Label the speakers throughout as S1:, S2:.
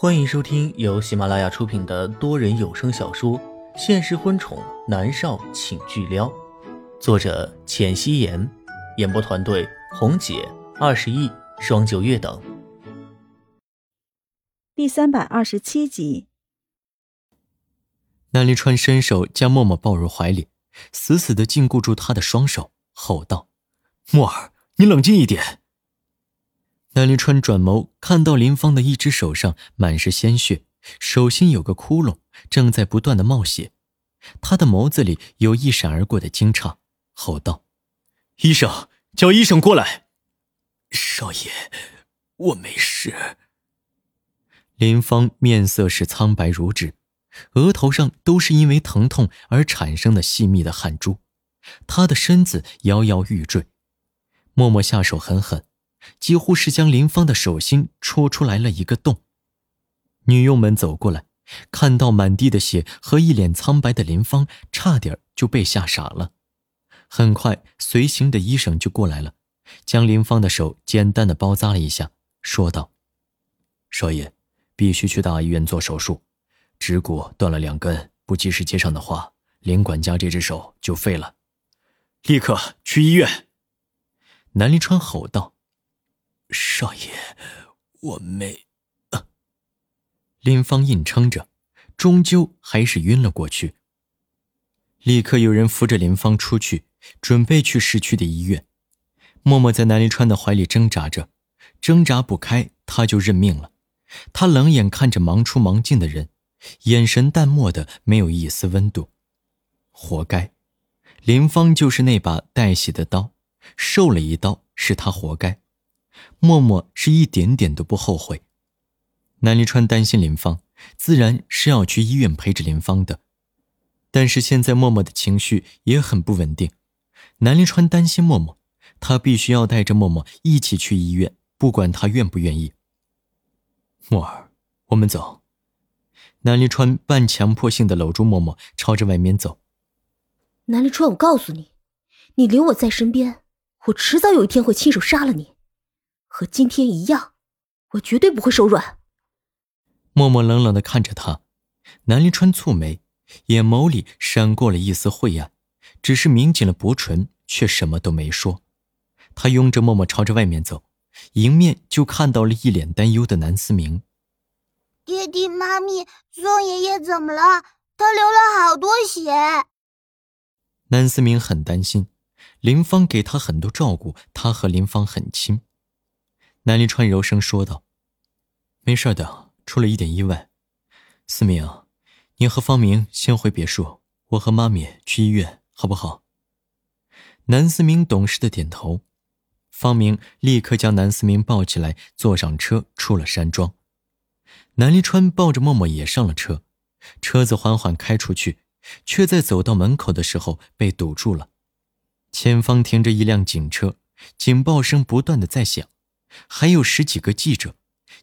S1: 欢迎收听由喜马拉雅出品的多人有声小说《现实婚宠男少请巨撩》，作者：浅汐颜，演播团队：红姐、二十亿、双九月等。
S2: 第三百二十七集，
S3: 南离川伸手将默默抱入怀里，死死的禁锢住她的双手，吼道：“默儿，你冷静一点。”南临川转眸看到林芳的一只手上满是鲜血，手心有个窟窿，正在不断的冒血。他的眸子里有一闪而过的惊诧，吼道：“医生，叫医生过来！”
S4: 少爷，我没事。
S3: 林芳面色是苍白如纸，额头上都是因为疼痛而产生的细密的汗珠，她的身子摇摇欲坠。默默下手狠狠。几乎是将林芳的手心戳出来了一个洞。女佣们走过来，看到满地的血和一脸苍白的林芳，差点就被吓傻了。很快，随行的医生就过来了，将林芳的手简单的包扎了一下，说道：“
S4: 少爷，必须去大医院做手术，指骨断了两根，不及时接上的话，林管家这只手就废了。
S3: 立刻去医院！”南临川吼道。
S4: 少爷，我没。
S3: 林芳硬撑着，终究还是晕了过去。立刻有人扶着林芳出去，准备去市区的医院。默默在南临川的怀里挣扎着，挣扎不开，他就认命了。他冷眼看着忙出忙进的人，眼神淡漠的没有一丝温度。活该，林芳就是那把带血的刀，受了一刀是他活该。默默是一点点都不后悔。南离川担心林芳，自然是要去医院陪着林芳的。但是现在默默的情绪也很不稳定，南离川担心默默，他必须要带着默默一起去医院，不管他愿不愿意。
S4: 默儿，我们走。
S3: 南离川半强迫性的搂住默默，朝着外面走。
S5: 南离川，我告诉你，你留我在身边，我迟早有一天会亲手杀了你。和今天一样，我绝对不会手软。
S3: 默默冷冷的看着他，南临川蹙眉，眼眸里闪过了一丝晦暗，只是抿紧了薄唇，却什么都没说。他拥着默默朝着外面走，迎面就看到了一脸担忧的南思明。
S6: 爹地妈咪，宋爷爷怎么了？他流了好多血。
S3: 南思明很担心，林芳给他很多照顾，他和林芳很亲。南临川柔声说道：“没事的，出了一点意外。思明，你和方明先回别墅，我和妈咪去医院，好不好？”南思明懂事的点头。方明立刻将南思明抱起来，坐上车，出了山庄。南离川抱着默默也上了车，车子缓缓开出去，却在走到门口的时候被堵住了。前方停着一辆警车，警报声不断的在响。还有十几个记者，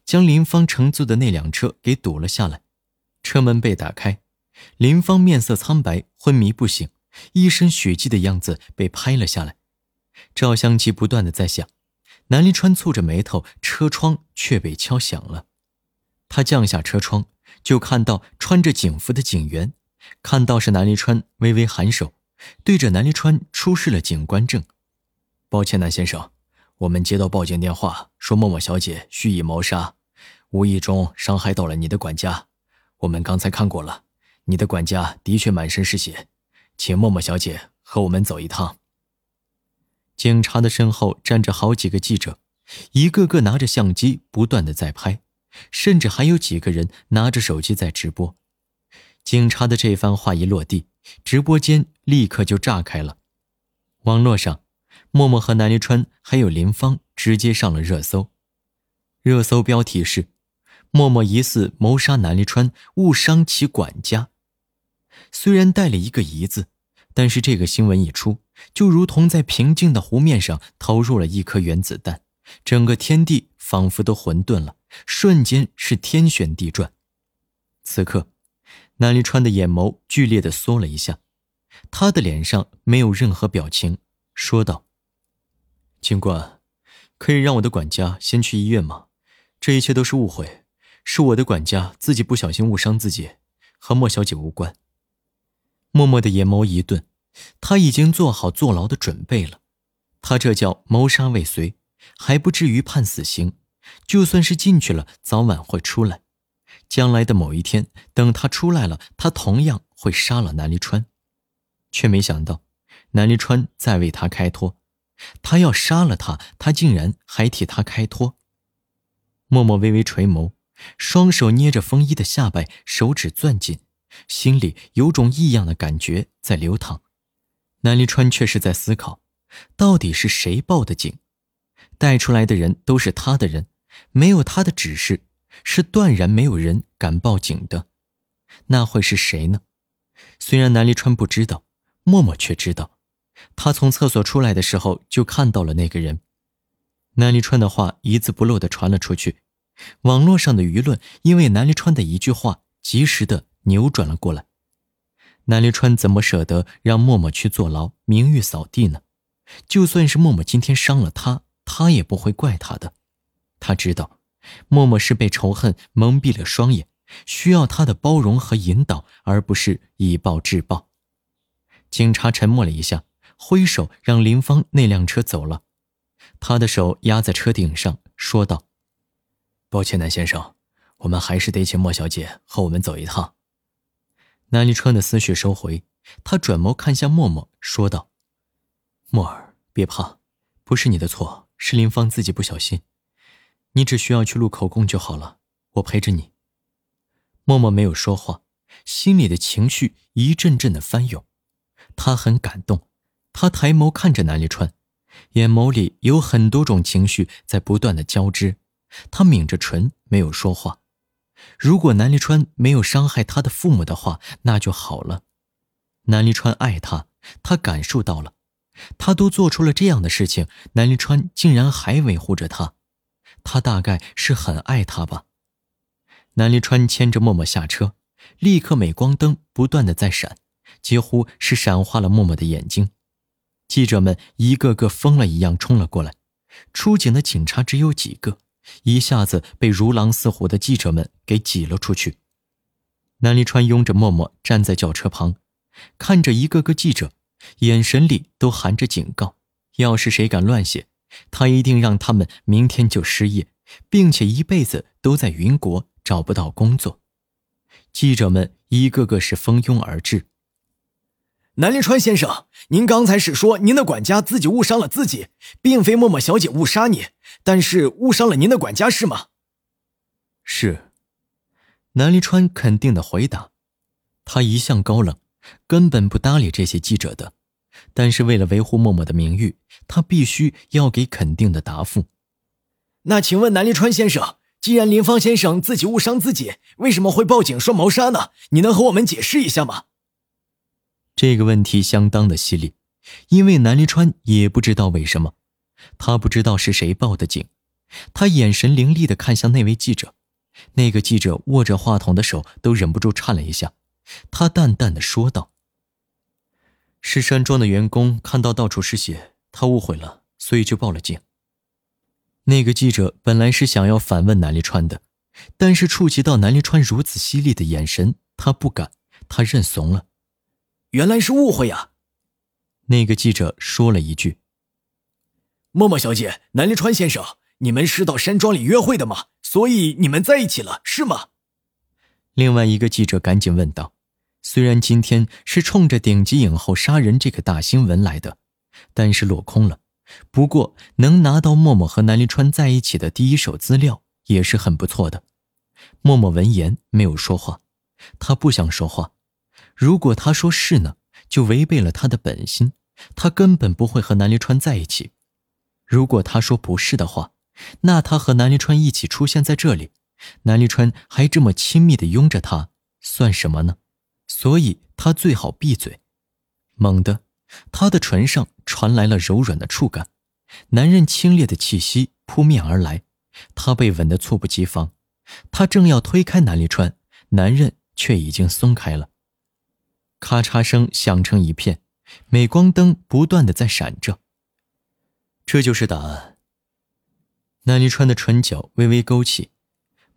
S3: 将林芳乘坐的那辆车给堵了下来。车门被打开，林芳面色苍白，昏迷不醒，一身血迹的样子被拍了下来。照相机不断的在响，南临川蹙着眉头，车窗却被敲响了。他降下车窗，就看到穿着警服的警员，看到是南临川，微微颔首，对着南临川出示了警官证。
S4: 抱歉，南先生。我们接到报警电话，说默默小姐蓄意谋杀，无意中伤害到了你的管家。我们刚才看过了，你的管家的确满身是血，请默默小姐和我们走一趟。
S3: 警察的身后站着好几个记者，一个个拿着相机不断的在拍，甚至还有几个人拿着手机在直播。警察的这番话一落地，直播间立刻就炸开了，网络上。默默和南离川还有林芳直接上了热搜，热搜标题是“默默疑似谋杀南离川，误伤其管家”。虽然带了一个“疑”字，但是这个新闻一出，就如同在平静的湖面上投入了一颗原子弹，整个天地仿佛都混沌了，瞬间是天旋地转。此刻，南离川的眼眸剧烈的缩了一下，他的脸上没有任何表情，说道。警官，可以让我的管家先去医院吗？这一切都是误会，是我的管家自己不小心误伤自己，和莫小姐无关。默默的眼眸一顿，他已经做好坐牢的准备了。他这叫谋杀未遂，还不至于判死刑。就算是进去了，早晚会出来。将来的某一天，等他出来了，他同样会杀了南离川。却没想到，南离川在为他开脱。他要杀了他，他竟然还替他开脱。默默微微垂眸，双手捏着风衣的下摆，手指攥紧，心里有种异样的感觉在流淌。南离川却是在思考，到底是谁报的警？带出来的人都是他的人，没有他的指示，是断然没有人敢报警的。那会是谁呢？虽然南离川不知道，默默却知道。他从厕所出来的时候就看到了那个人。南离川的话一字不漏地传了出去，网络上的舆论因为南离川的一句话及时的扭转了过来。南离川怎么舍得让默默去坐牢，名誉扫地呢？就算是默默今天伤了他，他也不会怪他的。他知道，默默是被仇恨蒙蔽了双眼，需要他的包容和引导，而不是以暴制暴。警察沉默了一下。挥手让林芳那辆车走了，他的手压在车顶上，说道：“
S4: 抱歉，南先生，我们还是得请莫小姐和我们走一趟。”
S3: 南离川的思绪收回，他转眸看向默默，说道：“默儿，别怕，不是你的错，是林芳自己不小心，你只需要去录口供就好了，我陪着你。”默默没有说话，心里的情绪一阵阵的翻涌，他很感动。他抬眸看着南离川，眼眸里有很多种情绪在不断的交织。他抿着唇，没有说话。如果南离川没有伤害他的父母的话，那就好了。南离川爱他，他感受到了。他都做出了这样的事情，南离川竟然还维护着他，他大概是很爱他吧。南离川牵着默默下车，立刻镁光灯不断的在闪，几乎是闪花了默默的眼睛。记者们一个个疯了一样冲了过来，出警的警察只有几个，一下子被如狼似虎的记者们给挤了出去。南离川拥着默默站在轿车旁，看着一个个记者，眼神里都含着警告：要是谁敢乱写，他一定让他们明天就失业，并且一辈子都在云国找不到工作。记者们一个个是蜂拥而至。
S7: 南临川先生，您刚才是说您的管家自己误伤了自己，并非默默小姐误杀你，但是误伤了您的管家是吗？
S3: 是。南临川肯定的回答。他一向高冷，根本不搭理这些记者的，但是为了维护默默的名誉，他必须要给肯定的答复。
S7: 那请问南临川先生，既然林芳先生自己误伤自己，为什么会报警说谋杀呢？你能和我们解释一下吗？
S3: 这个问题相当的犀利，因为南离川也不知道为什么，他不知道是谁报的警，他眼神凌厉的看向那位记者，那个记者握着话筒的手都忍不住颤了一下，他淡淡的说道：“是山庄的员工看到到处是血，他误会了，所以就报了警。”那个记者本来是想要反问南离川的，但是触及到南离川如此犀利的眼神，他不敢，他认怂了。
S7: 原来是误会呀，
S3: 那个记者说了一句：“
S7: 默默小姐，南离川先生，你们是到山庄里约会的吗？所以你们在一起了，是吗？”
S3: 另外一个记者赶紧问道：“虽然今天是冲着顶级影后杀人这个大新闻来的，但是落空了。不过能拿到默默和南离川在一起的第一手资料也是很不错的。”默默闻言没有说话，他不想说话。如果他说是呢，就违背了他的本心，他根本不会和南离川在一起。如果他说不是的话，那他和南离川一起出现在这里，南离川还这么亲密的拥着他，算什么呢？所以他最好闭嘴。猛地，他的唇上传来了柔软的触感，男人清冽的气息扑面而来，他被吻得猝不及防。他正要推开南离川，男人却已经松开了。咔嚓声响成一片，镁光灯不断的在闪着。这就是答案。南离川的唇角微微勾起，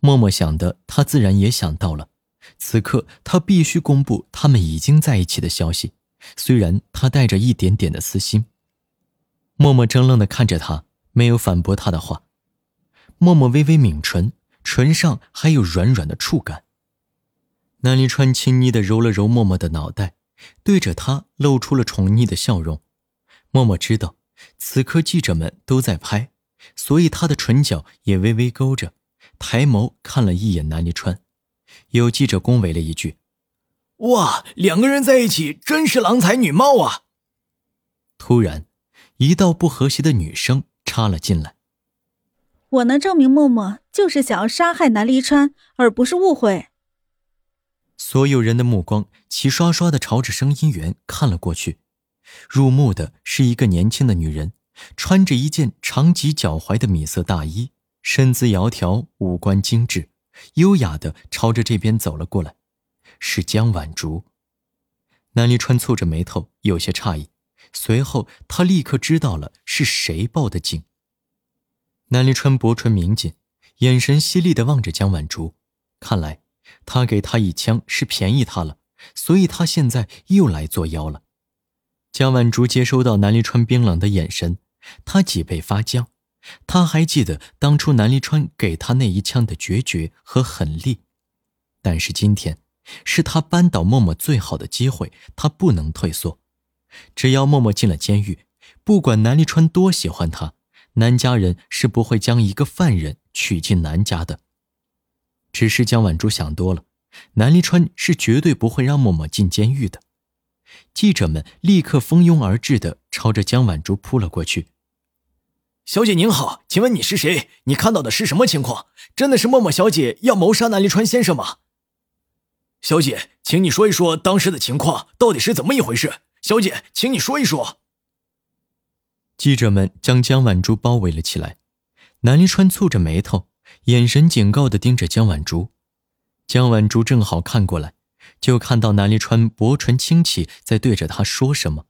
S3: 默默想的，他自然也想到了。此刻，他必须公布他们已经在一起的消息，虽然他带着一点点的私心。默默怔愣的看着他，没有反驳他的话。默默微微抿唇，唇上还有软软的触感。南离川亲昵的揉了揉默默的脑袋，对着他露出了宠溺的笑容。默默知道，此刻记者们都在拍，所以他的唇角也微微勾着，抬眸看了一眼南离川。有记者恭维了一句：“
S7: 哇，两个人在一起真是郎才女貌啊！”
S3: 突然，一道不和谐的女声插了进来：“
S2: 我能证明默默就是想要杀害南离川，而不是误会。”
S3: 所有人的目光齐刷刷的朝着声音源看了过去。入目的是一个年轻的女人，穿着一件长及脚踝的米色大衣，身姿窈窕，五官精致。优雅的朝着这边走了过来，是江晚竹。南离川蹙着眉头，有些诧异。随后，他立刻知道了是谁报的警。南离川薄唇抿紧，眼神犀利的望着江晚竹。看来，他给他一枪是便宜他了，所以他现在又来作妖了。江晚竹接收到南离川冰冷的眼神，他脊背发僵。他还记得当初南离川给他那一枪的决绝和狠厉，但是今天是他扳倒默默最好的机会，他不能退缩。只要默默进了监狱，不管南离川多喜欢他，南家人是不会将一个犯人娶进南家的。只是江晚珠想多了，南离川是绝对不会让默默进监狱的。记者们立刻蜂拥而至的朝着江晚珠扑了过去。
S7: 小姐您好，请问你是谁？你看到的是什么情况？真的是默默小姐要谋杀南离川先生吗？小姐，请你说一说当时的情况到底是怎么一回事？小姐，请你说一说。
S3: 记者们将江晚珠包围了起来，南离川蹙着眉头，眼神警告的盯着江晚珠。江晚珠正好看过来，就看到南离川薄唇轻启，在对着他说什么。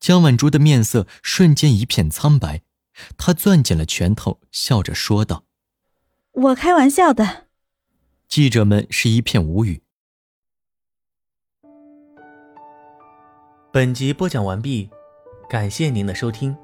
S3: 江晚珠的面色瞬间一片苍白。他攥紧了拳头，笑着说道：“
S2: 我开玩笑的。”
S3: 记者们是一片无语。
S1: 本集播讲完毕，感谢您的收听。